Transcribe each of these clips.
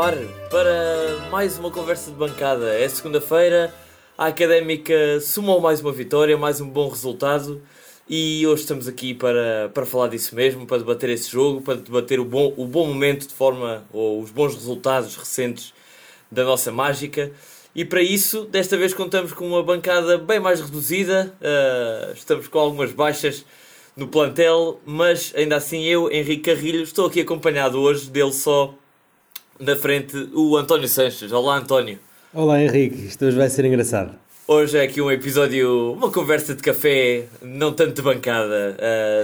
ar para mais uma conversa de bancada. É segunda-feira, a Académica somou mais uma vitória, mais um bom resultado e hoje estamos aqui para, para falar disso mesmo, para debater esse jogo, para debater o bom, o bom momento de forma, ou os bons resultados recentes da nossa mágica. E para isso, desta vez contamos com uma bancada bem mais reduzida, uh, estamos com algumas baixas no plantel, mas ainda assim eu, Henrique Carrilho, estou aqui acompanhado hoje dele só na frente o António Sanches. Olá António. Olá Henrique, isto hoje vai ser engraçado. Hoje é aqui um episódio, uma conversa de café, não tanto de bancada.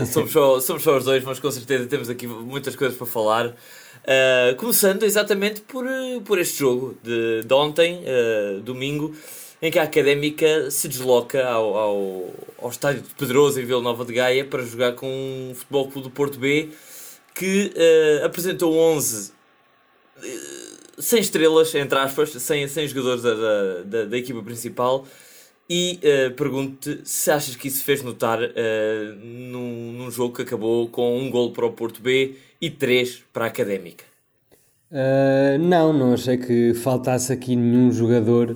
Uh, somos, só, somos só os dois, mas com certeza temos aqui muitas coisas para falar. Uh, começando exatamente por, por este jogo de, de ontem, uh, domingo, em que a Académica se desloca ao, ao, ao estádio de Pedroso em Vila Nova de Gaia para jogar com o Futebol Clube do Porto B, que apresentou 11 sem estrelas, entre aspas, sem, sem jogadores da, da, da equipa principal. E uh, pergunto-te se achas que isso fez notar uh, num, num, jogo que acabou com um gol para o Porto B e três para a Académica. Uh, não, não achei que faltasse aqui nenhum jogador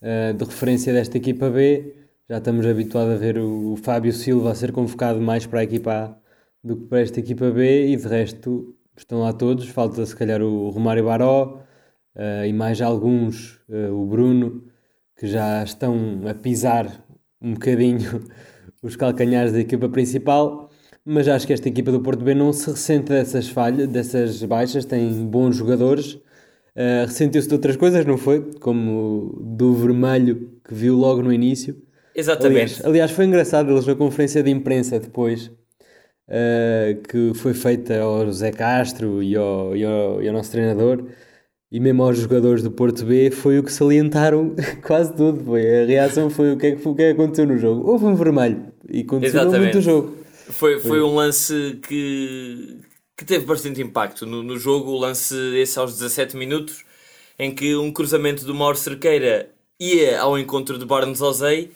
de referência desta equipa B. Já estamos habituados a ver o, o Fábio Silva a ser convocado mais para a equipa A do que para esta equipa B e de resto estão lá todos. Falta se calhar o Romário Baró, uh, e mais alguns, uh, o Bruno, que já estão a pisar um bocadinho os calcanhares da equipa principal, mas acho que esta equipa do Porto B não se ressente dessas falhas, dessas baixas, tem bons jogadores. Uh, ressentiu-se de outras coisas, não foi? Como do vermelho que viu logo no início. Exatamente. Aliás, aliás foi engraçado eles na conferência de imprensa depois, uh, que foi feita ao Zé Castro e ao, e ao, e ao nosso treinador, e mesmo aos jogadores do Porto B foi o que salientaram quase tudo. Foi. A reação foi o que, é que, o que, é que aconteceu no jogo. Houve um vermelho e continuou muito o jogo. Foi, foi um lance que, que teve bastante impacto no, no jogo. O lance esse aos 17 minutos, em que um cruzamento do Mauro Cerqueira ia ao encontro de Barnes Ozei,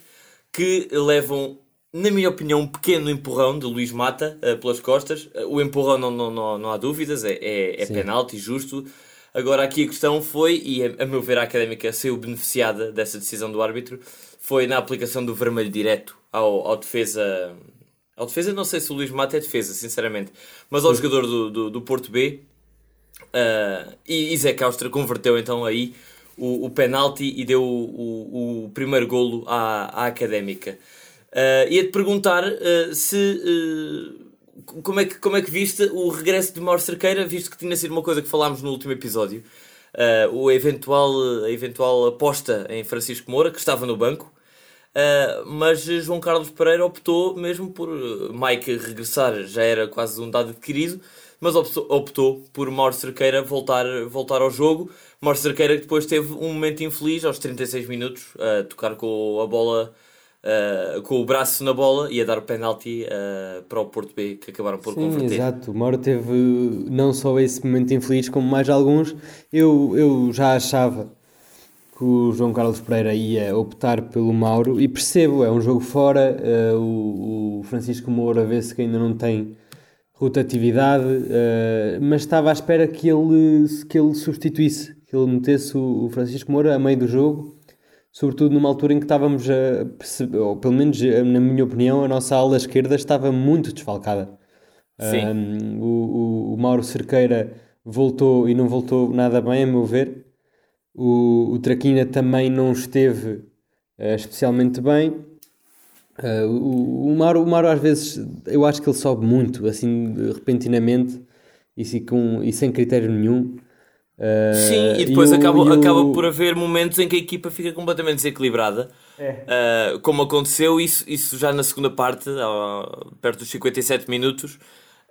que levam, na minha opinião, um pequeno empurrão de Luís Mata uh, pelas costas. Uh, o empurrão não, não, não, não há dúvidas, é, é, é penalti, justo Agora, aqui a questão foi, e a, a meu ver a académica saiu beneficiada dessa decisão do árbitro, foi na aplicação do vermelho direto ao, ao defesa. Ao defesa, não sei se o Luís Mata é defesa, sinceramente, mas ao jogador do, do, do Porto B. Uh, e, e Zé Caustra converteu então aí o, o penalti e deu o, o, o primeiro golo à, à académica. Uh, Ia-te perguntar uh, se uh, como é que, como é que viste o regresso de Mauro Cerqueira, visto que tinha sido uma coisa que falámos no último episódio? Uh, o eventual, a eventual aposta em Francisco Moura, que estava no banco, uh, mas João Carlos Pereira optou mesmo por Mike regressar, já era quase um dado adquirido, mas optou, por Mauro Cerqueira voltar, voltar ao jogo. Mauro Cerqueira que depois teve um momento infeliz aos 36 minutos, a uh, tocar com a bola uh, com o braço na bola e a dar o penalti uh, para o Porto B, que acabaram por Sim, converter. Exato, o Mauro teve não só esse momento infeliz, como mais alguns. Eu, eu já achava que o João Carlos Pereira ia optar pelo Mauro e percebo, é um jogo fora, uh, o, o, Francisco Moura vê-se que ainda não tem rotatividade, uh, mas estava à espera que ele, que ele substituísse, que ele metesse o, o Francisco Moura a meio do jogo sobretudo numa altura em que estávamos a perceber, ou pelo menos na minha opinião, a nossa ala esquerda estava muito desfalcada. Sim. Um, o, o, Mauro Cerqueira voltou e não voltou nada bem, a meu ver. O, o Traquina também não esteve uh, especialmente bem. Uh, o, o, Mauro, o Mauro, às vezes, eu acho que ele sobe muito, assim, repentinamente e, com, e sem critério nenhum. Uh, Sim, e depois e acaba, o... acaba por haver momentos em que a equipa fica completamente desequilibrada, é. uh, como aconteceu isso, isso já na segunda parte, uh, perto dos 57 minutos.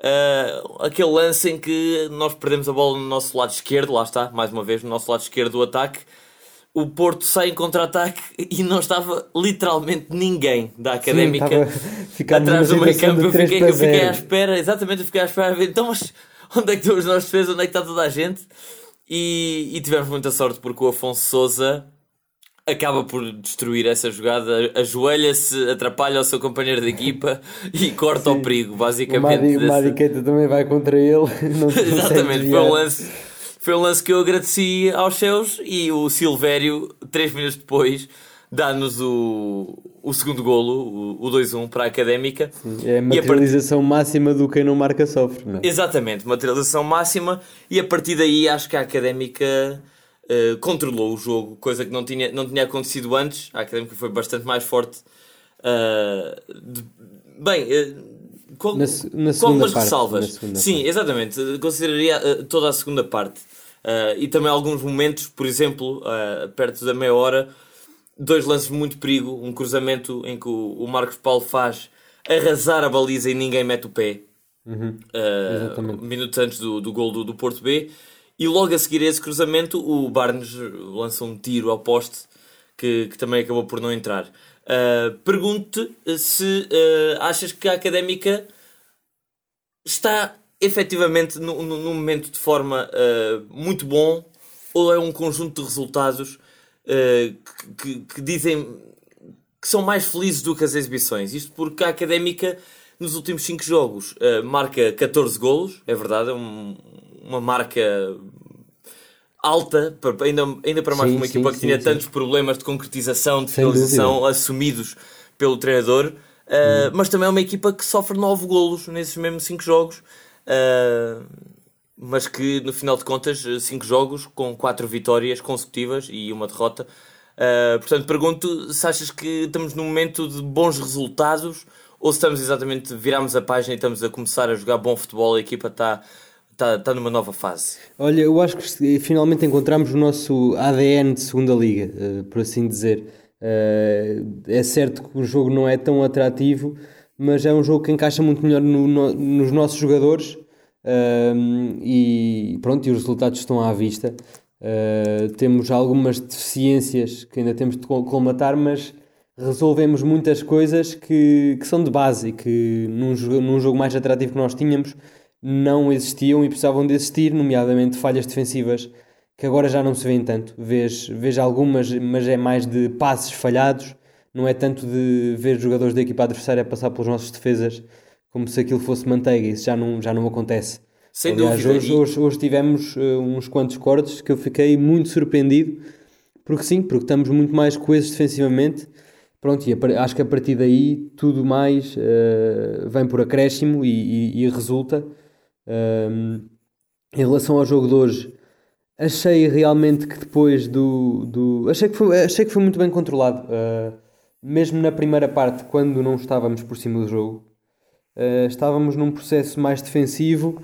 Ah, aquele lance em que nós perdemos a bola no nosso lado esquerdo, lá está, mais uma vez, no nosso lado esquerdo do ataque. O Porto sai em contra-ataque e não estava literalmente ninguém da académica Sim, atrás do meio campo. Eu fiquei, eu fiquei à espera, exatamente, eu fiquei à espera então, mas onde é que estão os nossos defesas, onde é que está toda a gente? E, e tivemos muita sorte porque o Afonso Souza acaba por destruir essa jogada, ajoelha-se, atrapalha o seu companheiro de equipa e corta Sim. o perigo, basicamente. O dessa... Keita também vai contra ele. Exatamente, foi um lance. foi um lance que eu agradeci aos céus e o Silvério, 3 minutos depois, dá-nos o, o segundo golo, o, o 2-1 para a Académica. É a materialização part... máxima do quem não marca sofre, não é? Exatamente, materialização máxima e a partir daí acho que a Académica uh, controlou o jogo, coisa que não tinha, não tinha acontecido antes. A Académica foi bastante mais forte. Uh, de... Bem, uh, com, na, na com algumas parte, ressalvas. Sim, parte. exatamente. Consideraria toda a segunda parte. e também alguns momentos, por exemplo, perto da meia hora, dois lances de muito perigo. Um cruzamento em que o, Marcos Paulo faz arrasar a baliza e ninguém mete o pé. Uhum. Uh, minutos antes do, do gol do, do Porto B. E logo a seguir a esse cruzamento, o Barnes lança um tiro ao poste que, que também acabou por não entrar. Uh, Pergunto-te se uh, achas que a académica está efetivamente num, num momento de forma uh, muito bom ou é um conjunto de resultados uh, que, que, dizem que são mais felizes do que as exibições. Isto porque a Académica, nos últimos 5 jogos, uh, marca 14 golos, é verdade, é um, uma marca alta, ainda, ainda para mais sim, uma equipa sim, que tinha sim, tantos problemas de concretização, de finalização assumidos pelo treinador, uh, hum. mas também é uma equipa que sofre 9 golos nesses mesmos 5 jogos. Uh, mas que no final de contas, 5 jogos com 4 vitórias consecutivas e uma derrota. Uh, portanto, pergunto se achas que estamos num momento de bons resultados ou se estamos exatamente, viramos a página e estamos a começar a jogar bom futebol, a equipa está, está, está numa nova fase. Olha, eu acho que finalmente encontramos o nosso ADN de segunda liga, uh, por assim dizer. É certo que o jogo não é tão atrativo, mas é um jogo que encaixa muito melhor no, no, nos nossos jogadores e pronto, e os resultados estão à vista. Uh, temos algumas deficiências que ainda temos de colmatar, mas resolvemos muitas coisas que, que são de base e que num, num jogo mais atrativo que nós tínhamos não existiam e precisavam de existir, nomeadamente falhas defensivas que agora já não se vêem tanto. Vejo, vejo algumas, mas é mais de passes falhados, não é tanto de ver jogadores da equipa adversária passar pelas nossas defesas como se aquilo fosse manteiga, isso já não, já não acontece. Sem Aliás, dúvida. Hoje, hoje, hoje tivemos uh, uns quantos cortes que eu fiquei muito surpreendido, porque sim, porque estamos muito mais coesos defensivamente. Pronto, e a, acho que a partir daí tudo mais uh, vem por acréscimo e, e, e resulta. Um, em relação ao jogo de hoje, achei realmente que depois do. do achei, que foi, achei que foi muito bem controlado. Uh, mesmo na primeira parte, quando não estávamos por cima do jogo, Uh, estávamos num processo mais defensivo,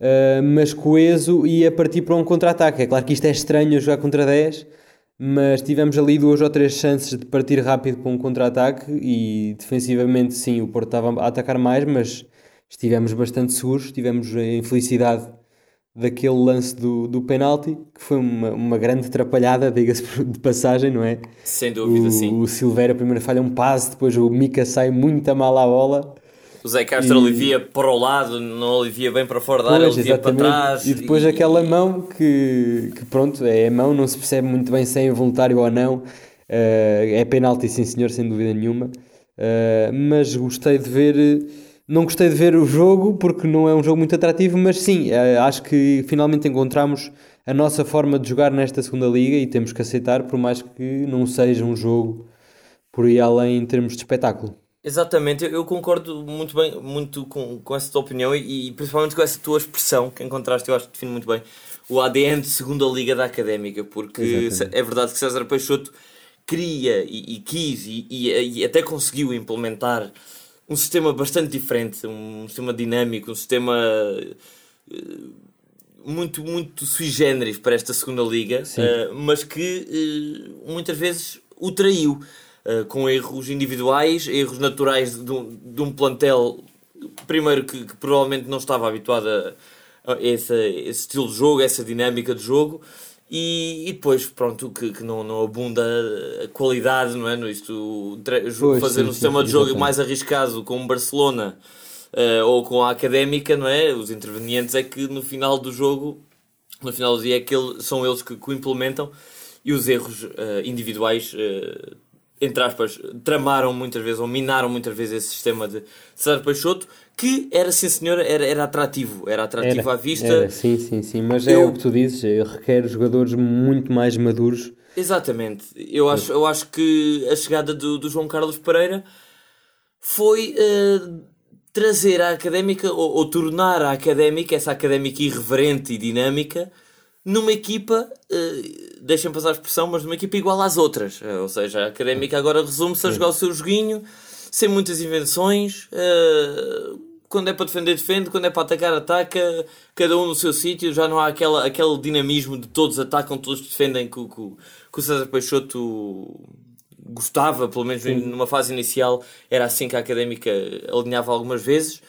uh, mas coeso e a partir para um contra-ataque. É claro que isto é estranho jogar contra 10, mas tivemos ali duas ou três chances de partir rápido para um contra-ataque e defensivamente sim, o Porto estava a atacar mais, mas estivemos bastante seguros, tivemos a infelicidade daquele lance do, do penalti, que foi uma, uma grande atrapalhada, diga-se de passagem, não é? Sem dúvida, o, sim. O Silveira primeiro falha um passe, depois o Mika sai muito a mal à bola o Zé Castro e... alivia para o lado, não alivia bem para fora da área, alivia para trás. E depois e... aquela mão que, que, pronto, é a mão, não se percebe muito bem se é involuntário ou não. Uh, é penalti, sim senhor, sem dúvida nenhuma. Uh, mas gostei de ver. Não gostei de ver o jogo porque não é um jogo muito atrativo, mas sim, uh, acho que finalmente encontramos a nossa forma de jogar nesta segunda liga e temos que aceitar, por mais que não seja um jogo por aí além em termos de espetáculo. Exatamente, eu, concordo muito bem muito com, com essa tua opinião e, e, principalmente com essa tua expressão que encontraste, eu acho que define muito bem o ADN de segunda liga da académica, porque Exatamente. é verdade que César Peixoto queria e, e quis e, e, até conseguiu implementar um sistema bastante diferente, um sistema dinâmico, um sistema eh, muito, muito sui generis para esta segunda liga, uh, mas que uh, muitas vezes o traiu. Eh, com erros individuais, erros naturais de um, de um plantel, primeiro que, que, provavelmente não estava habituado a, a esse, esse, estilo de jogo, essa dinâmica de jogo. E, e depois, pronto, que, que não, não abunda a qualidade, não é? Isto, pois, fazer sim, um sistema sim, de jogo mais arriscado com o Barcelona uh, ou com a Académica, não é? Os intervenientes é que no final do jogo, no final do dia, é que ele, são eles que, que o implementam e os erros uh, individuais uh, entre aspas, tramaram muitas vezes, ou minaram muitas vezes esse sistema de César Peixoto, que era, sim senhor, era, era atrativo, era atrativo Era, à vista. era, sim, sim, sim. Mas é Eu- o que tu dizes, requer jogadores muito mais maduros. Exatamente. Eu acho, eu acho que a chegada do, do João Carlos Pereira foi eh, trazer a académica, ou, ou tornar a académica, essa académica irreverente e dinâmica, numa equipa, eh, deixem passar a expressão, mas numa equipa igual às outras. Eh, ou seja, a académica agora resume-se a jogar o seu joguinho, sem muitas invenções. eh, quando é para defender, defende, quando é para atacar, ataca, cada um no seu sítio, já não há aquela, aquele dinamismo de todos atacam, todos defendem que, que, que o César Peixoto gostava, pelo menos numa fase inicial, era assim que a académica alinhava algumas vezes.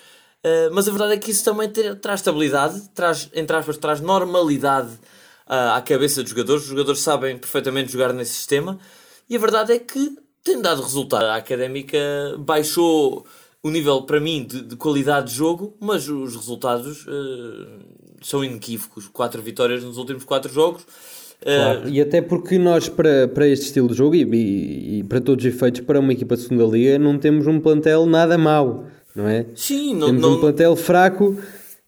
Uh, mas a verdade é que isso também ter- traz estabilidade, traz, entre aspas, traz normalidade uh, à cabeça dos jogadores. Os jogadores sabem perfeitamente jogar nesse sistema e a verdade é que tem dado resultado. A académica baixou o nível, para mim, de, de qualidade de jogo, mas os resultados uh, são inequívocos. Quatro vitórias nos últimos quatro jogos. Claro, E até porque nós, para, para este estilo de jogo e, e- e para todos os efeitos, para uma equipa de segunda liga, não temos um plantel nada mau, não é? Sim, não, temos não, um plantel fraco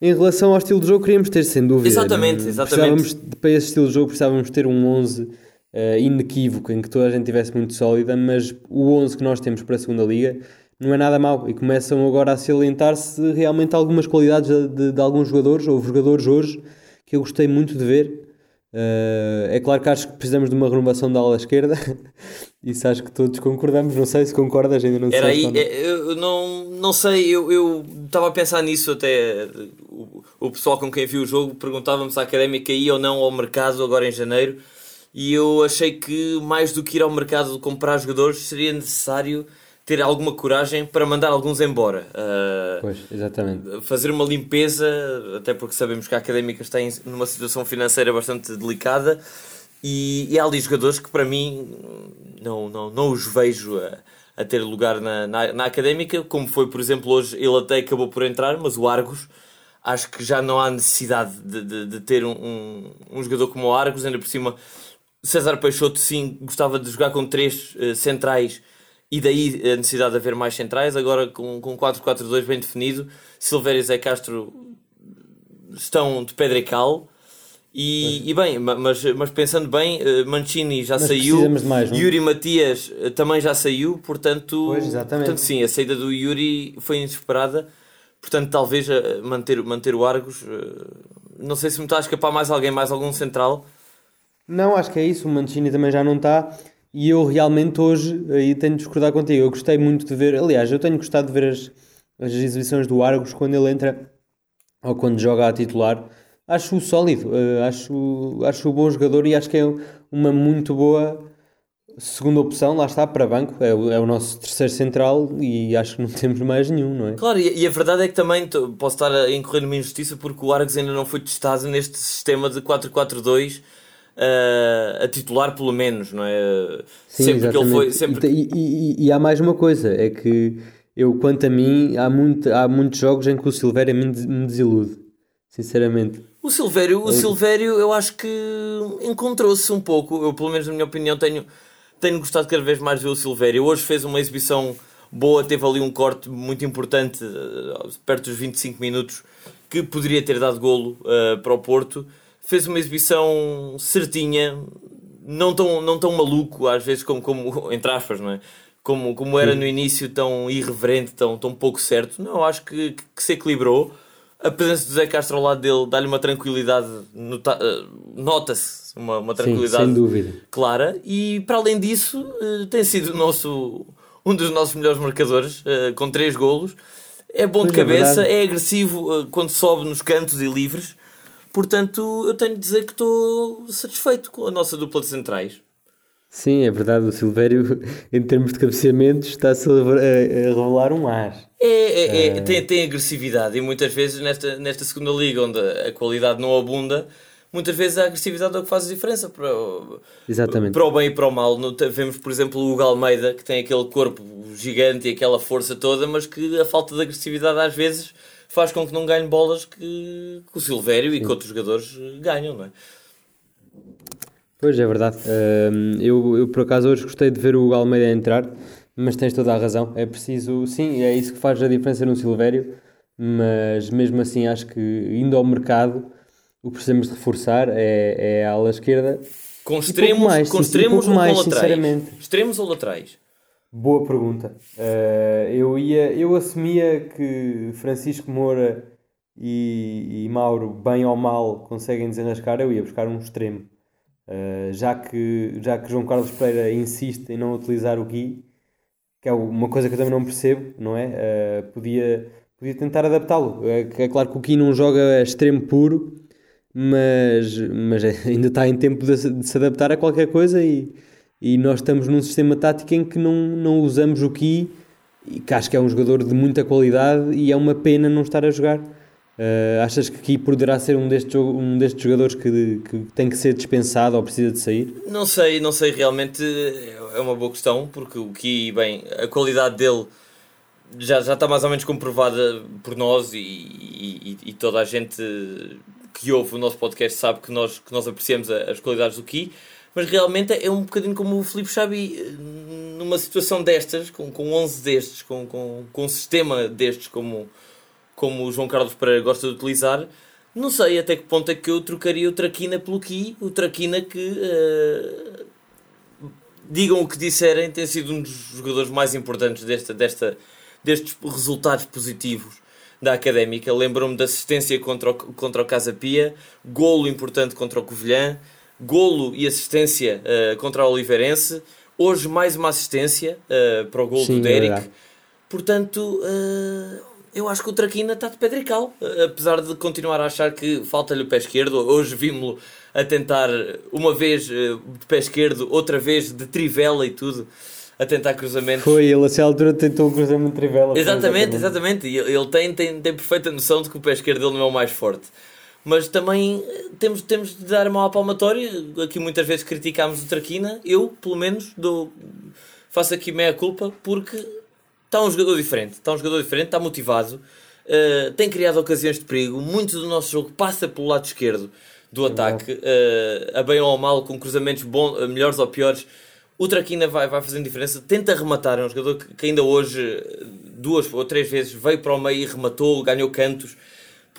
em relação ao estilo de jogo que queríamos ter, sem dúvida. Exatamente, Não- exatamente. precisávamos- para esse estilo de jogo precisávamos ter um 11 eh, inequívoco, em que toda a gente estivesse muito sólida, mas o 11 que nós temos para a segunda liga não é nada mau e começam agora a salientar-se realmente algumas qualidades de, de- de alguns jogadores, ou jogadores hoje, que eu gostei muito de ver. Eh, é claro que acho que precisamos de uma renovação da ala esquerda. Isso acho que todos concordamos. Não sei se concordas, ainda não Era sei. aí, é, eu não, não sei, eu eu estava a pensar nisso até. O, o pessoal com quem viu o jogo perguntava-me se a académica ia ou não ao mercado agora em janeiro. E eu achei que mais do que ir ao mercado comprar jogadores seria necessário ter alguma coragem para mandar alguns embora. Ah, Pois, exatamente. fazer uma limpeza, até porque sabemos que a Académica está em- numa situação financeira bastante delicada e, e há ali jogadores que para mim não, não, não os vejo a, a ter lugar na, na, na Académica, como foi, por exemplo, hoje ele até acabou por entrar, mas o Argos acho que já não há necessidade de, de, de ter um, um, um jogador como o Argos, ainda por cima César Peixoto sim gostava de jogar com três eh, centrais e daí a necessidade de haver mais centrais. Agora com, com 4-4-2 bem definido, Silvério e Zé Castro estão de pedra e cal. E, e bem, ma- mas, mas pensando bem, eh, Mancini já Mas saiu, mais, é? Yuri Matias eh, também já saiu, portanto, Pois, portanto sim, a saída do Yuri foi inesperada. Portanto, talvez eh, manter, manter o Argos. Não sei se me está a escapar mais alguém, mais algum central. Não, acho que é isso. O Mancini também já não está. E eu realmente hoje aí tenho de discordar contigo. Eu gostei muito de ver. Aliás, eu tenho gostado de ver as, as exibições do Argos quando ele entra ou quando joga a titular. Acho-o sólido, eh, acho, acho-o bom jogador e acho que é uma muito boa segunda opção. Lá está, para banco. É o, é o nosso terceiro central e acho que não temos mais nenhum, não é? Claro, e, e a verdade é que também posso estar a incorrer numa injustiça porque o Argos ainda não foi testado neste sistema de 4-4-2 eh, a titular, pelo menos, não é? Sim, sempre que ele foi. exatamente. Sempre... E, e- e- há mais uma coisa, é que eu, quanto a mim, há, muito, há muitos jogos em que o Silvério me, des- me desilude, sinceramente. O Silvério, o Silvério, eu acho que encontrou-se um pouco. Eu, pelo menos na minha opinião, tenho, tenho gostado cada vez mais de ver o Silvério. Hoje fez uma exibição boa, teve ali um corte muito importante, eh, perto dos 25 minutos, que poderia ter dado golo eh, para o Porto. Fez uma exibição certinha, não tão, não tão maluco, às vezes, como, como entre aspas, não é? Como, como era no início, tão irreverente, tão, tão pouco certo. Não, acho que, que se equilibrou. A presença do Zé Castro ao lado dele dá-lhe uma tranquilidade, nota- eh, nota-se uma, uma Sim, tranquilidade sem dúvida. clara. E para além disso, eh, tem sido nosso, um dos nossos melhores marcadores, eh, com três golos. É bom de Pois é cabeça, verdade. é agressivo quando sobe nos cantos e livres. Portanto, eu tenho de dizer que estou satisfeito com a nossa dupla de centrais. Sim, é verdade, o Silvério, em termos de cabeceamentos, está-se a, revelar um ar. É, é- é- tem, tem agressividade e muitas vezes nesta, nesta segunda liga onde a qualidade não abunda, muitas vezes a agressividade é o que faz a diferença para, o- Exatamente. para o bem e para o mal. Vemos, por exemplo, o Hugo Almeida que tem aquele corpo gigante e aquela força toda, mas que a falta de agressividade às vezes faz com que não ganhe bolas que, que o Silvério e que outros jogadores ganham, não é? Pois é verdade. Uh, eu, eu por acaso hoje gostei de ver o Almeida entrar, mas tens toda a razão. É preciso, sim, é isso que faz a diferença no Silvério, mas mesmo assim acho que indo ao mercado o que precisamos de reforçar é, é a ala esquerda. Com extremos, mais, com, extremos um ou mais, com laterais? Extremos ou laterais? Boa pergunta. Uh, eu, ia, eu assumia que Francisco Moura e, e, Mauro, bem ou mal, conseguem desenrascar. Eu ia buscar um extremo. Uh, já, que, já que João Carlos Pereira insiste em não utilizar o Gui, que é uma coisa que eu também não percebo, não é? Uh, podia, podia tentar adaptá-lo. É, é, claro que o Gui não joga extremo puro, mas, mas ainda está em tempo de, de se adaptar a qualquer coisa e e nós estamos num sistema tático em que não, não usamos o Ki, que acho que é um jogador de muita qualidade e é uma pena não estar a jogar. Uh, achas que Ki poderá ser um destes, um destes jogadores que, que tem que ser dispensado ou precisa de sair? Não sei, não sei, realmente é uma boa questão, porque o Ki, bem, a qualidade dele já, já está mais ou menos comprovada por nós e, e, e toda a gente que ouve o nosso podcast sabe que nós, que nós apreciamos as qualidades do Ki mas realmente é um bocadinho como o Filipe Xabi, eh, numa situação destas, com, com 11 destes, com, com, com um sistema destes, como, como o João Carlos Pereira gosta de utilizar, não sei até que ponto é que eu trocaria o Traquina pelo Ki, o Traquina que, uh, digam o que disserem, tem sido um dos jogadores mais importantes desta, desta, destes resultados positivos da Académica. Lembro-me da assistência contra o, contra o Casa Pia, golo importante contra o Covilhã, golo e assistência uh, contra o Oliveirense. Hoje mais uma assistência uh, para o golo Sim, do Derek. É Portanto, uh, eu acho que o Traquina está de pedrical. apesar de continuar a achar que falta-lhe o pé esquerdo. Hoje vimos-lo a tentar uma vez de pé esquerdo, outra vez de trivela e tudo a tentar cruzamentos. Foi, ele a altura tentou um cruzamento de trivela. Exatamente, exatamente. E ele tem, tem, tem perfeita noção de que o pé esquerdo dele não é o mais forte mas também eh, temos, temos de dar uma palmatória. Aqui muitas vezes criticámos o Traquina, eu, pelo menos, dou, faço aqui meia culpa porque está um jogador diferente, está um jogador diferente, está motivado, uh, tem criado ocasiões de perigo, muito do nosso jogo passa pelo lado esquerdo do ataque, uh, a bem ou a mal, com cruzamentos bons, melhores ou piores. O Traquina vai, vai fazendo diferença, tenta rematar, é um jogador que, que ainda hoje, duas ou três vezes, veio para o meio e rematou, ganhou cantos.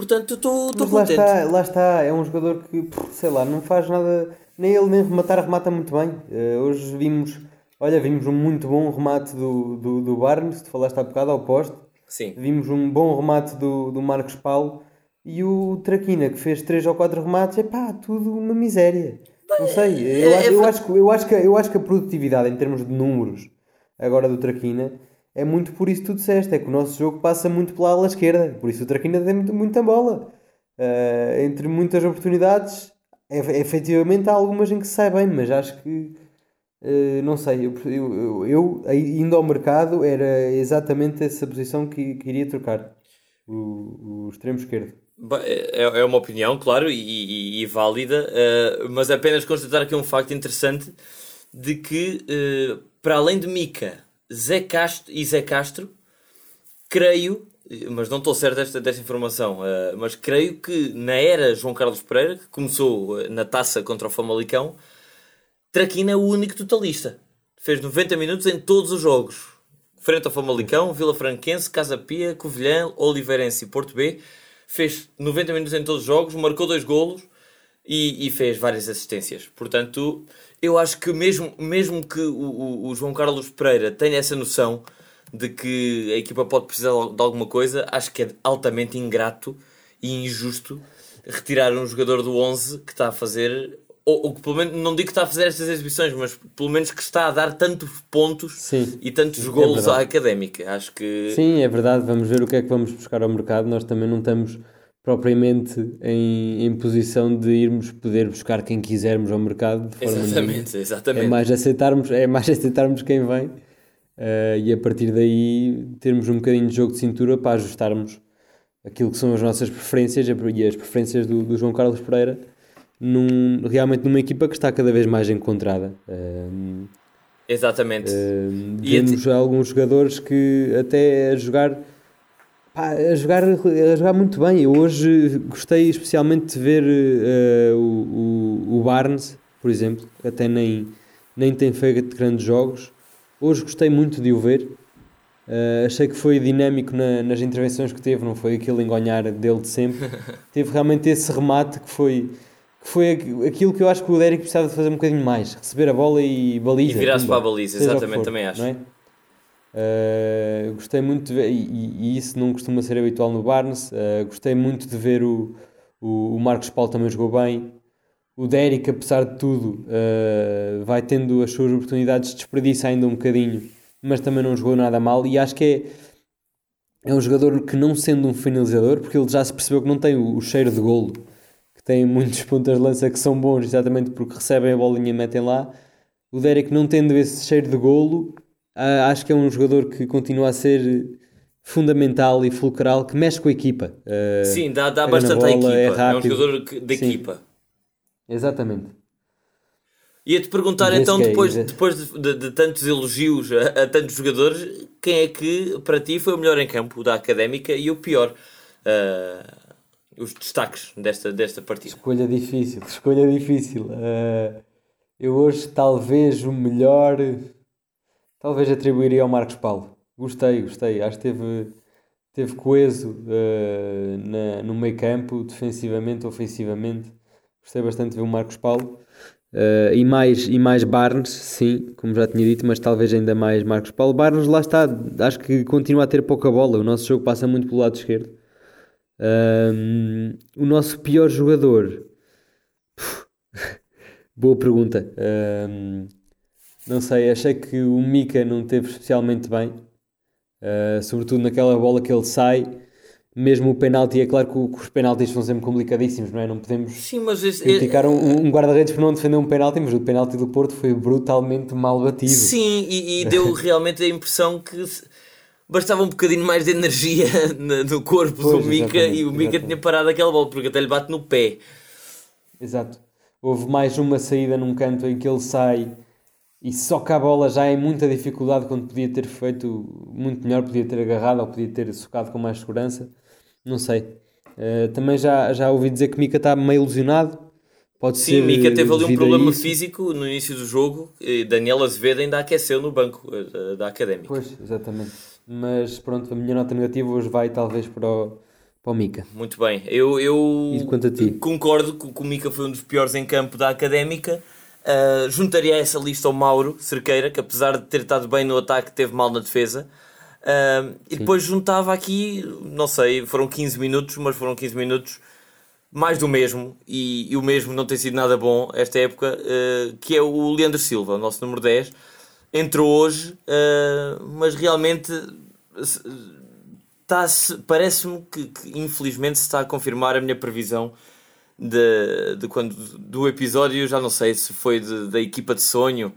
Portanto, estou contente. Lá está, lá está, é um jogador que, sei lá, não faz nada, nem ele nem rematar, remata muito bem. Uh, hoje vimos, olha, vimos um muito bom remate do, do, do Barnes, que falaste há bocado ao poste. Sim. Vimos um bom remate do, do Marcos Paulo e o Traquina, que fez 3 ou 4 remates, é pá, tudo uma miséria. Não sei, eu, é, é, eu, acho, eu, acho que, eu acho que a produtividade em termos de números agora do Traquina é muito por isso que tu disseste, é que o nosso jogo passa muito pela ala esquerda, por isso o Traquina tem muita bola. Uh, entre muitas oportunidades, é, efetivamente há algumas em que se sai bem, mas acho que uh, não sei, eu, eu, eu, indo ao mercado era exatamente essa posição que, que iria trocar o, o extremo esquerdo. É, é uma opinião, claro, e, e, e válida, uh, mas apenas constatar aqui um facto interessante de que, para além de Mica, Zé Castro e Zé Castro, creio, mas não estou certo desta, desta informação, uh, mas creio que na era João Carlos Pereira, que começou uh, na taça contra o Famalicão, Traquina é o único totalista. Fez 90 minutos em todos os jogos. Frente ao Famalicão, Vila Franquense, Casa Pia, Covilhã, Oliveirense e Porto B. Fez 90 minutos em todos os jogos, marcou dois golos e, e fez várias assistências. Portanto, eu acho que mesmo, mesmo que o, o, o, João Carlos Pereira tenha essa noção de que a equipa pode precisar de alguma coisa, acho que é altamente ingrato e injusto retirar um jogador do 11 que está a fazer, ou, ou que pelo menos, não digo que está a fazer estas exibições, mas pelo menos que está a dar tantos pontos Sim, e tantos é golos à académica. Acho que. Sim, é verdade. Vamos ver o que é que vamos buscar ao mercado. Nós também não estamos propriamente em, em posição de irmos poder buscar quem quisermos ao mercado. De forma exatamente, exatamente. É mais aceitarmos, é mais aceitarmos quem vem uh, e a partir daí termos um bocadinho de jogo de cintura para ajustarmos aquilo que são as nossas preferências e as preferências do, do João Carlos Pereira num, realmente numa equipa que está cada vez mais encontrada. Uh, Exatamente. Uh, vemos alguns jogadores que até a jogar Pá, a, jogar, a jogar muito bem. Eu hoje gostei especialmente de ver uh, o, o, Barnes por exemplo, até nem, nem tem feito grandes jogos. Hoje gostei muito de o ver. Uh, achei que foi dinâmico na, nas intervenções que teve, não foi aquele engonhar dele de sempre. teve realmente esse remate que foi, que foi aquilo que eu acho que o Derek precisava de fazer um bocadinho mais: receber a bola e baliza. E virar-se para a baliza, exatamente, for, também acho. Uh, gostei muito de ver, e, e, isso não costuma ser habitual no Barnes. Uh, gostei muito de ver o, o, o, Marcos Paulo também jogou bem. O Derek, apesar de tudo, uh, vai tendo as suas oportunidades, desperdiça ainda um bocadinho, mas também não jogou nada mal. E acho que é, é um jogador que, não sendo um finalizador, porque ele já se percebeu que não tem o, o cheiro de golo, que tem muitos pontas de lança que são bons exatamente porque recebem a bolinha e metem lá. O Derek, não tendo esse cheiro de golo, Uh, acho que é um jogador que continua a ser fundamental e fulcral, que mexe com a equipa. Uh, Sim, dá, dá bastante à equipa. É, é, um jogador da equipa. Exatamente. Ia-te perguntar então, é, depois, depois de, de, de, tantos elogios a, a, tantos jogadores, quem é que para ti foi o melhor em campo da académica e o pior? Uh, os destaques desta, desta partida. Escolha difícil, escolha difícil. Uh, eu hoje talvez o melhor Talvez atribuiria ao Marcos Paulo. Gostei, gostei. Acho que teve, teve coeso uh, na, no meio campo, defensivamente, ofensivamente. Gostei bastante de ver o Marcos Paulo. Uh, e, mais, e mais Barnes, sim, como já tinha dito, mas talvez ainda mais Marcos Paulo. Barnes, lá está, acho que continua a ter pouca bola. O nosso jogo passa muito pelo lado esquerdo. Um, o nosso pior jogador. Boa pergunta. Não sei, achei que o Mika não teve especialmente bem, uh, sobretudo naquela bola que ele sai. Mesmo o penalti, é claro que, os penaltis são sempre complicadíssimos, não é? Não podemos Sim, mas esse, criticar um, um guarda-redes por não defender um penalti, mas o penalti do Porto foi brutalmente mal batido. Sim, e, e deu realmente a impressão que bastava um bocadinho mais de energia no corpo pois, do Mika e o Mika tinha parado aquela bola, porque até lhe bate no pé. Exato. Houve mais uma saída num canto em que ele sai e só que a bola já é muita dificuldade quando podia ter feito muito melhor, podia ter agarrado ou podia ter socado com mais segurança. Não sei. Uh, também já, já ouvi dizer que Mika está meio ilusionado. Pode Sim, ser Mika teve ali um problema físico no início do jogo e Daniel Azevedo ainda aqueceu no banco uh, da Académica. Pois, exatamente. Mas pronto, a minha nota negativa hoje vai talvez para o, para o Mika. Muito bem. Eu, eu concordo que o Mika foi um dos piores em campo da Académica Uh, juntaria a essa lista o Mauro Cerqueira, que apesar de ter estado bem no ataque, teve mal na defesa. Uh, e depois juntava aqui, não sei, foram 15 minutos, mas foram 15 minutos mais do mesmo, e, e o mesmo não tem sido nada bom esta época, uh, que é o Leandro Silva, o nosso número 10. Entrou hoje, mas realmente parece-me que, que infelizmente se está a confirmar a minha previsão de, de quando, do episódio, já não sei se foi de, da equipa de sonho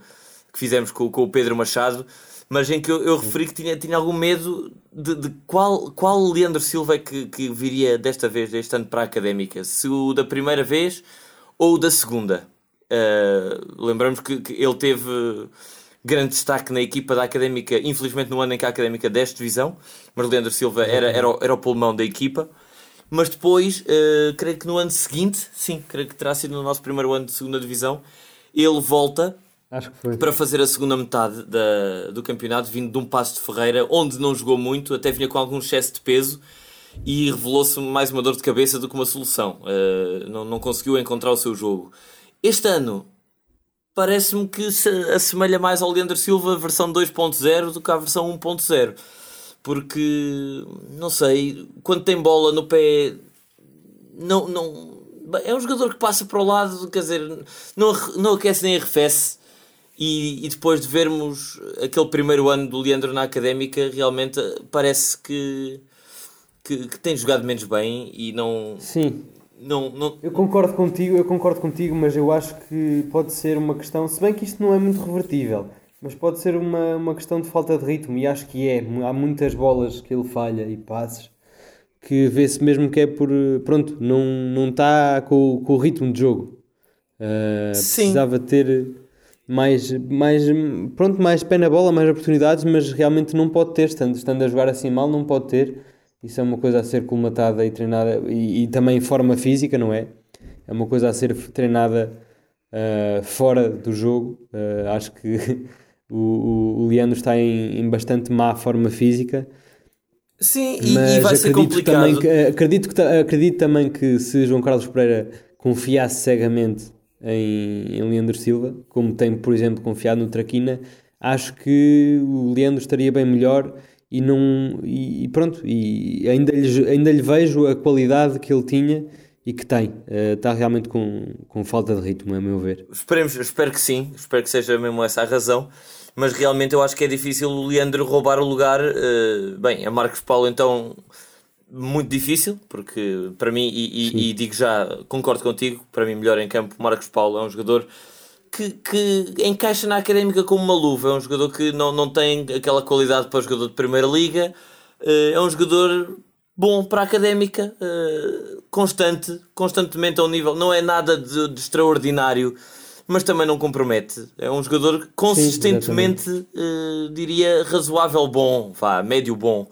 que fizemos com, com o Pedro Machado, mas em que eu, eu referi que tinha, tinha algum medo de, de qual, qual Leandro Silva é que, que viria desta vez, deste ano para a académica, se o da primeira vez ou o da segunda. Uh, lembramos que, que, ele teve grande destaque na equipa da académica, infelizmente no ano em que a académica deste divisão, mas Leandro Silva era, era, era o pulmão da equipa. Mas depois, uh, creio que no ano seguinte, sim, creio que terá sido no nosso primeiro ano de segunda divisão, ele volta para fazer a segunda metade da, do campeonato, vindo de um passo de Ferreira, onde não jogou muito, até vinha com algum excesso de peso e revelou-se mais uma dor de cabeça do que uma solução. Uh, não, não conseguiu encontrar o seu jogo. Este ano parece-me que se assemelha mais ao Leandro Silva versão 2.0 do que à versão 1.0 porque não sei, quando tem bola no pé, não, não é um jogador que passa para o lado, quer dizer, não, não aquece nem arrefece. E, e depois de vermos aquele primeiro ano do Leandro na académica, realmente parece que, que, que tem jogado menos bem e não. Sim. Não, não... Eu concordo contigo, eu concordo contigo, mas eu acho que pode ser uma questão, se bem que isto não é muito revertível mas pode ser uma, uma questão de falta de ritmo, e acho que é. Há muitas bolas que ele falha e passes que vê-se mesmo que é por. Pronto, não, não está com, com o ritmo de jogo. Uh, precisava ter mais, mais, pronto, mais pé na bola, mais oportunidades, mas realmente não pode ter, estando, estando a jogar assim mal, não pode ter. Isso é uma coisa a ser colmatada e treinada, e, e também forma física, não é? É uma coisa a ser treinada uh, fora do jogo. Uh, acho que o, o, Leandro está em, em bastante má forma física. Sim, e, e vai ser complicado. Também que, acredito, que, acredito também que se João Carlos Pereira confiasse cegamente em, em Leandro Silva, como tem, por exemplo, confiado no Traquina, acho que o Leandro estaria bem melhor e não e, pronto e ainda lhe, ainda lhe vejo a qualidade que ele tinha e que tem. Uh, está realmente com, com falta de ritmo a meu ver. Esperemos espero que sim espero que seja mesmo essa a razão. Mas realmente eu acho que é difícil o Leandro roubar o lugar. Uh, bem a Marcos Paulo então muito difícil porque para mim e, e, e digo já concordo contigo para mim melhor em campo Marcos Paulo é um jogador que, que encaixa na académica como uma luva. É um jogador que não, não tem aquela qualidade para o jogador de Primeira Liga. Eh, é um jogador bom para a académica, eh, constante, constantemente a um nível. Não é nada de, de extraordinário, mas também não compromete. É um jogador consistentemente, Sim, uh, diria, razoável bom, vá, médio bom.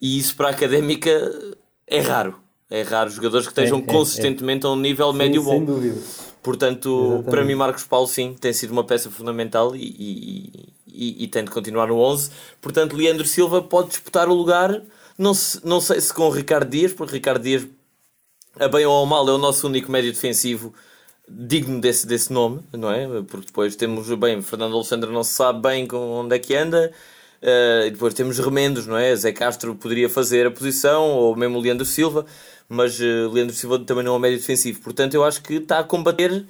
E isso para a académica é raro. É raro jogadores que estejam é, é, consistentemente é. a um nível Sim, médio bom. Portanto, Exatamente. para mim, Marcos Paulo, sim, tem sido uma peça fundamental e, e, e, e, tem de continuar no 11. Portanto, Leandro Silva pode disputar o lugar, não, se, não sei se com o Ricardo Dias, porque Ricardo Dias, a bem ou ao mal, é o nosso único médio defensivo digno desse, desse nome, não é? Porque depois temos, bem, Fernando Alexandre não se sabe bem com onde é que anda. Uh, e depois temos remendos, não é? Zé Castro poderia fazer a posição, ou mesmo Leandro Silva mas uh, Leandro Silva também não é médio defensivo. Portanto, eu acho que está a combater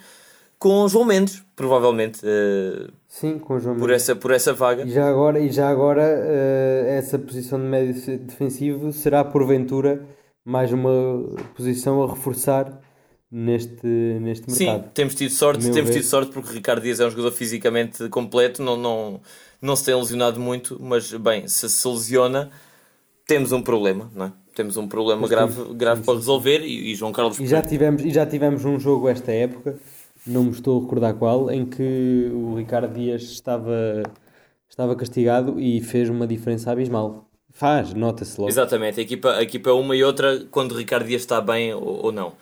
com João Mendes, provavelmente. Uh, Sim, com João por Mendes. Essa, por essa vaga. E já agora, e já agora uh, essa posição de médio defensivo será, porventura, mais uma posição a reforçar neste, neste mercado. Sim, temos tido sorte, temos tido sorte porque Ricardo Dias é um jogador fisicamente completo, não, não, não se tem lesionado muito, mas bem, se se lesiona, temos um problema, não é? temos um problema grave, grave para resolver e, e, João Carlos e já tivemos e já tivemos um jogo esta época não me estou a recordar qual em que o Ricardo Dias estava estava castigado e fez uma diferença abismal. Faz nota-se logo. Exatamente a equipa a equipa é uma e outra quando o Ricardo Dias está bem ou, ou não.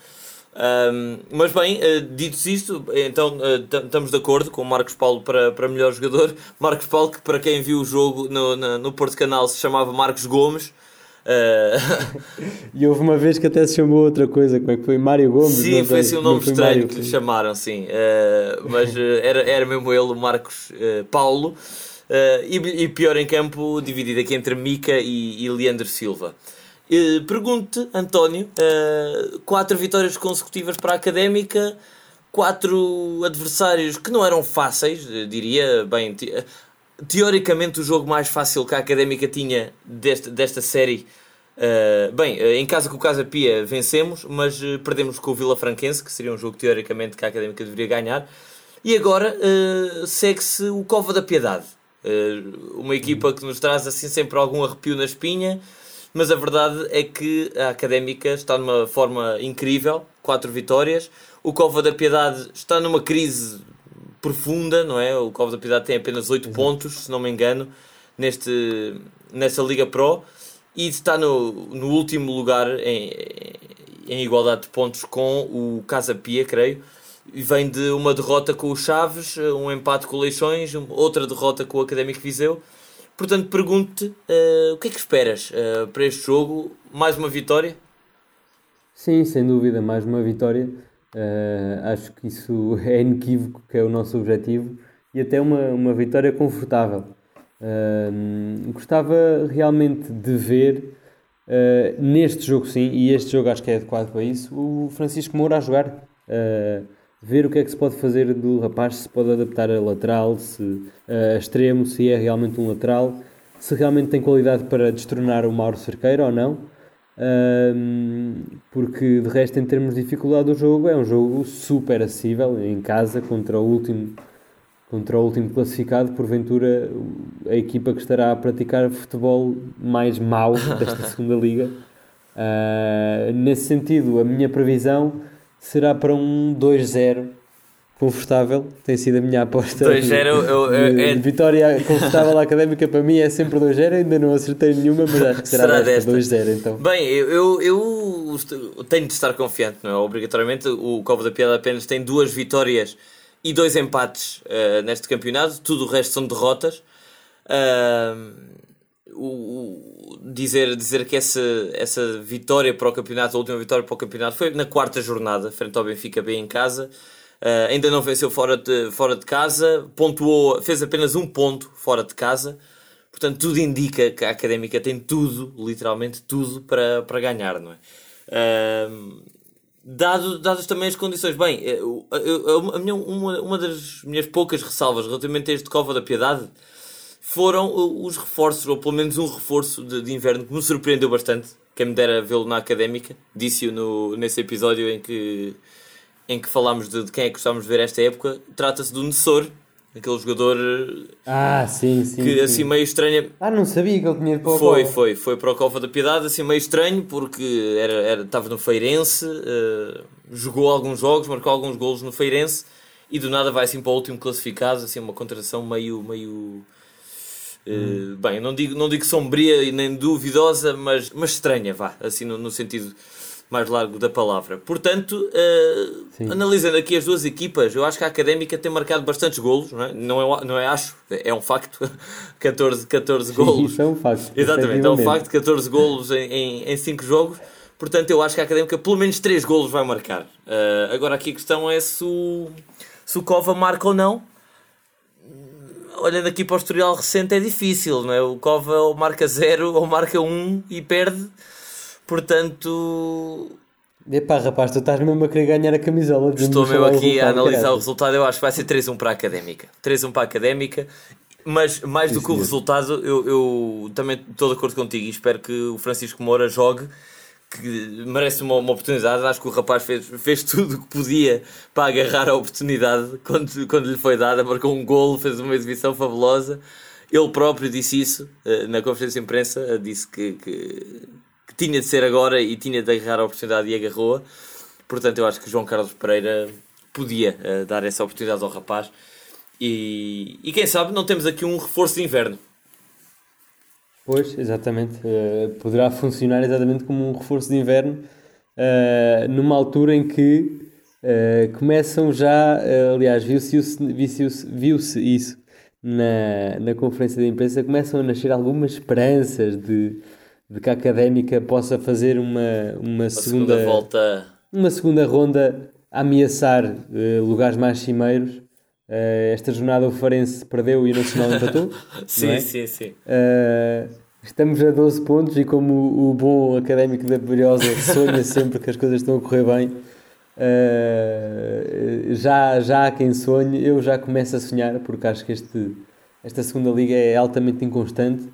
Um, mas bem, uh, dito isto, então uh, estamos de acordo com o Marcos Paulo para, para melhor jogador. Marcos Paulo, que para quem viu o jogo no, no, no Porto Canal se chamava Marcos Gomes, Uh... e houve uma vez que até se chamou outra coisa, como é que foi? Mário Gomes? Sim, foi assim um nome estranho Mário, que lhe chamaram, sim. Uh, mas uh, era, era mesmo ele, o Marcos Paulo. E, e, pior em campo, dividido aqui entre Mica e, e Leandro Silva. Pergunto-te, António, quatro vitórias consecutivas para a Académica, quatro adversários que não eram fáceis, diria, bem, teoricamente o jogo mais fácil que a Académica tinha desta, desta série. Uh, bem, uh, em casa com o Casa Pia vencemos, mas uh, perdemos com o Vila Franquense, que seria um jogo teoricamente que a Académica deveria ganhar. E agora segue-se o Cova da Piedade, uma equipa que nos traz assim sempre algum arrepio na espinha, mas a verdade é que a Académica está numa forma incrível, quatro vitórias. O Cova da Piedade está numa crise profunda, não é? O Covos da Piedade tem apenas 8 uhum. pontos, se não me engano, neste, nessa Liga Pro e está no, no último lugar em, em igualdade de pontos com o Casa Pia, creio. E vem de uma derrota com o Chaves, um empate com o Leixões, outra derrota com o Académico Viseu. Portanto, pergunto-te uh, o que é que esperas uh, para este jogo? Mais uma vitória? Sim, sem dúvida, mais uma vitória. Uh, acho que isso é inequívoco que é o nosso objetivo e até uma, uma vitória confortável. Uh, gostava realmente de ver uh, neste jogo, sim, e este jogo acho que é adequado para isso, o Francisco Moura a jogar. ver o que é que se pode fazer do rapaz, se pode adaptar a lateral, se a extremo, se é realmente um lateral, se realmente tem qualidade para destronar o Mauro Cerqueira ou não porque de resto em termos de dificuldade do jogo é um jogo super acessível em casa contra o último contra o último classificado. Porventura a equipa que estará a praticar futebol mais mau desta segunda liga. Uh, nesse sentido a minha previsão será para um 2-0 confortável, tem sido a minha aposta. 2-0 é... Vitória confortável académica para mim é sempre 2-0, ainda não acertei nenhuma, mas acho que será, será 2-0 então. Bem, eu, eu, eu, tenho de estar confiante, não é? Obrigatoriamente, o Covo da Piada apenas tem duas vitórias e dois empates uh, neste campeonato, tudo o resto são derrotas. Uh, o, o, dizer, dizer que essa, essa vitória para o campeonato, a última vitória para o campeonato, foi na quarta jornada, frente ao Benfica bem em casa. Uh, ainda não venceu fora de, fora de casa, pontuou, fez apenas um ponto fora de casa. Portanto, tudo indica que a Académica tem tudo, literalmente tudo, para, para ganhar, não é? Uh, dado, dadas também as condições. Bem, eu, eu, a minha, uma, uma das minhas poucas ressalvas relativamente a este Cova da Piedade foram os reforços, ou pelo menos um reforço de, de inverno que me surpreendeu bastante. Quem me dera vê-lo na Académica, disse-o nesse episódio em que em que falámos de, de quem é que gostávamos de ver esta época, trata-se do Nessor, aquele jogador ah, sim, sim, que sim. assim meio estranho. Ah, não sabia que ele tinha ido para o Foi, Cova. foi, foi para o Cova da Piedade, assim meio estranho, porque era, era, estava no Feirense, uh, jogou alguns jogos, marcou alguns golos no Feirense e do nada vai assim para o último classificado, assim uma contratação meio. meio Uh, hum. Bem, não digo, não digo sombria e nem duvidosa, mas, mas estranha, vá, assim no, no sentido mais largo da palavra. Portanto, uh, analisando aqui as duas equipas, eu acho que a Académica tem marcado bastantes golos, não é? Não é, não é acho, é um facto. 14, 14 Sim, golos. Isso é um facto. Exatamente, é um facto, 14 golos em, em, em 5 jogos. Portanto, eu acho que a Académica pelo menos 3 golos vai marcar. Uh, agora aqui a questão é se o, se o Cova marca ou não. Olhando aqui para o historial recente é difícil, não é? O Cova ou marca 0 ou marca 1 um e perde Portanto. Epá, rapaz, tu estás mesmo a querer ganhar a camisola. Estou mesmo aqui a analisar o resultado. Eu acho que vai ser 3-1 para a académica. 3-1 para a académica. Mas mais do que o resultado, eu, eu também estou de acordo contigo e espero que o Francisco Moura jogue, que merece uma, uma oportunidade. Acho que o rapaz fez, fez tudo o que podia para agarrar a oportunidade quando, quando lhe foi dada. Marcou um golo, fez uma exibição fabulosa. Ele próprio disse isso eh, na conferência de imprensa. Disse que, que que tinha de ser agora e tinha de agarrar a oportunidade e agarrou-a. Portanto, eu acho que João Carlos Pereira podia uh, dar essa oportunidade ao rapaz. E, e quem sabe não temos aqui um reforço de inverno. Pois, exatamente. Uh, poderá funcionar exatamente como um reforço de inverno uh, numa altura em que começam já, aliás, viu-se viu viu isso na, na conferência de imprensa, começam a nascer algumas esperanças de de que a Académica possa fazer uma, uma, segunda, segunda, volta. Uma segunda ronda a ameaçar uh, lugares mais cimeiros. Uh, esta jornada o Farense perdeu e o Nacional empatou. sim, é? sim, sim. Uh, estamos a 12 pontos e como o, o bom académico da Briosa sonha sempre que as coisas estão a correr bem, já, já há quem sonhe, eu já começo a sonhar porque acho que este, esta segunda liga é altamente inconstante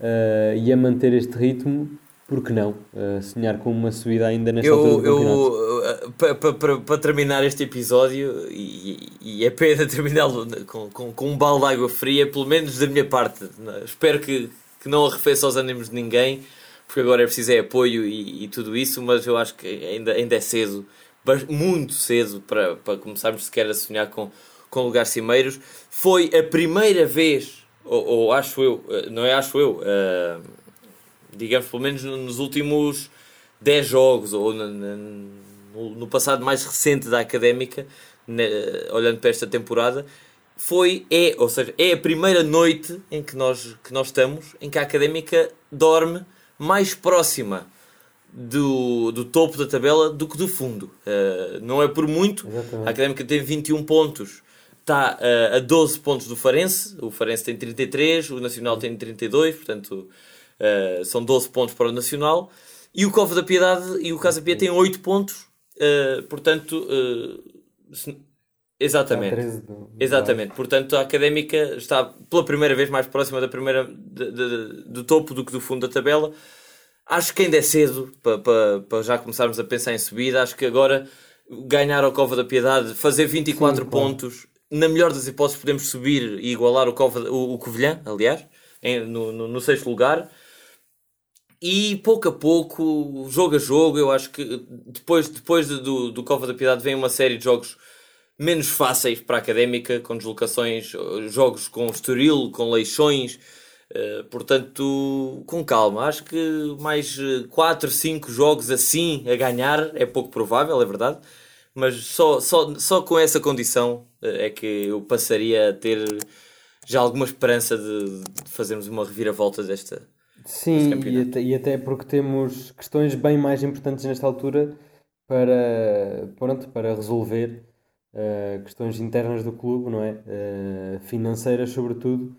uh, e a manter este ritmo, por que não? Uh, sonhar com uma subida ainda nesta eu, altura do campeonato. Para pa, pa, pa terminar este episódio, e, e é pena terminá-lo com, com, com, um balde de água fria, pelo menos da minha parte. Espero que, que não arrefeça aos ânimos de ninguém, porque agora é preciso é apoio e, e, tudo isso, mas eu acho que ainda, ainda é cedo, muito cedo, para, para começarmos sequer a sonhar com, com lugares cimeiros. Foi a primeira vez ou, ou, acho eu, eh, não é acho eu, uh, digamos pelo menos nos últimos 10 jogos ou no, no, passado mais recente da académica, né, olhando para esta temporada, foi, é, ou seja, é a primeira noite em que nós, que nós estamos em que a académica dorme mais próxima do, do topo da tabela do que do fundo. Uh, não é por muito, Exatamente. a académica tem 21 pontos está uh, a 12 pontos do Farense. O Farense tem 33, o Nacional tem 32, portanto uh, são 12 pontos para o Nacional. E o Cova da Piedade e o Casa Pia têm 8 pontos, uh, portanto. Se... Exatamente. Exatamente. Portanto, a académica está pela primeira vez mais próxima da primeira, de, de, do topo do que do fundo da tabela. Acho que ainda é cedo para, para, para já começarmos a pensar em subida. Acho que agora ganhar ao Cova da Piedade, fazer 24 Sim, pontos na melhor das hipóteses, podemos subir e igualar o, Cova, o, o Covilhã, aliás, em, no, no, no, sexto lugar. E pouco a pouco, jogo a jogo, eu acho que depois, depois do, do Cova da Piedade vem uma série de jogos menos fáceis para a académica, com deslocações, jogos com Estoril, com Leixões. Uh, portanto, com calma. Acho que mais 4, 5 jogos assim a ganhar é pouco provável, é verdade mas só, só, só com essa condição eh, é que eu passaria a ter já alguma esperança de, de fazermos uma reviravolta desta. Sim, e até, e até porque temos questões bem mais importantes nesta altura para, pronto, para resolver uh, questões internas do clube, não é? Uh, financeiras, sobretudo,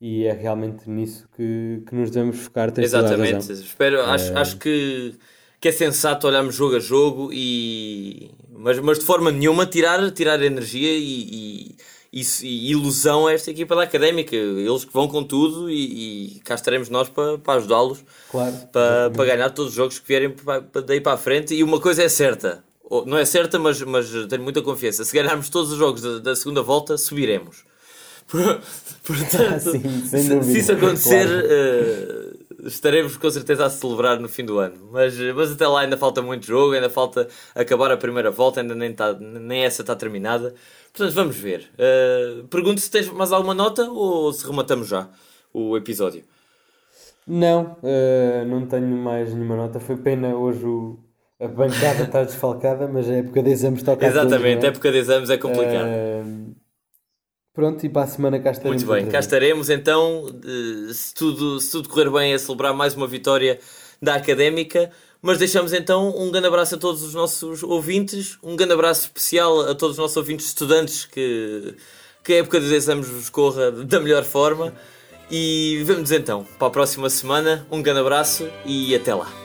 e é realmente nisso que, que nos devemos focar. Exatamente, espero, acho, uh... acho que, que é sensato olharmos jogo a jogo, e, mas, mas de forma nenhuma tirar, tirar energia e, e e, ilusão a esta equipa da Académica. Eles que vão com tudo e, e cá estaremos nós para, para ajudá-los claro, para, para ganhar todos os jogos que vierem para, para daí para a frente. E uma coisa é certa, não é certa, mas, mas tenho muita confiança. Se ganharmos todos os jogos da, da segunda volta, subiremos. Portanto, Sim, se, isso acontecer, claro. uh, estaremos com certeza a celebrar no fim do ano. Mas, mas até lá ainda falta muito jogo, ainda falta acabar a primeira volta, ainda nem, tá, nem essa está terminada. Portanto, vamos ver. Uh, pergunto se tens mais alguma nota ou se rematamos já o episódio. Não, uh, não tenho mais nenhuma nota. Foi pena hoje o, a bancada estar desfalcada, mas a época de exames toca Exatamente, todos, a época de exames é complicado. Uh, pronto, e para a semana cá estaremos. Muito bem, cá estaremos então. Se tudo, se tudo correr bem, a celebrar mais uma vitória da Académica. Mas deixamos então um grande abraço a todos os nossos ouvintes, um grande abraço especial a todos os nossos ouvintes estudantes que, que a época dos exames vos corra da melhor forma. E vemos então para a próxima semana. Um grande abraço e até lá.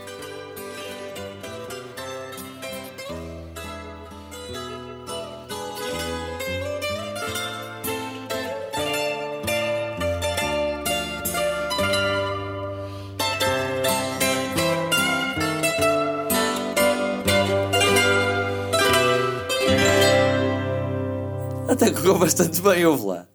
Bastante bem, ouve lá.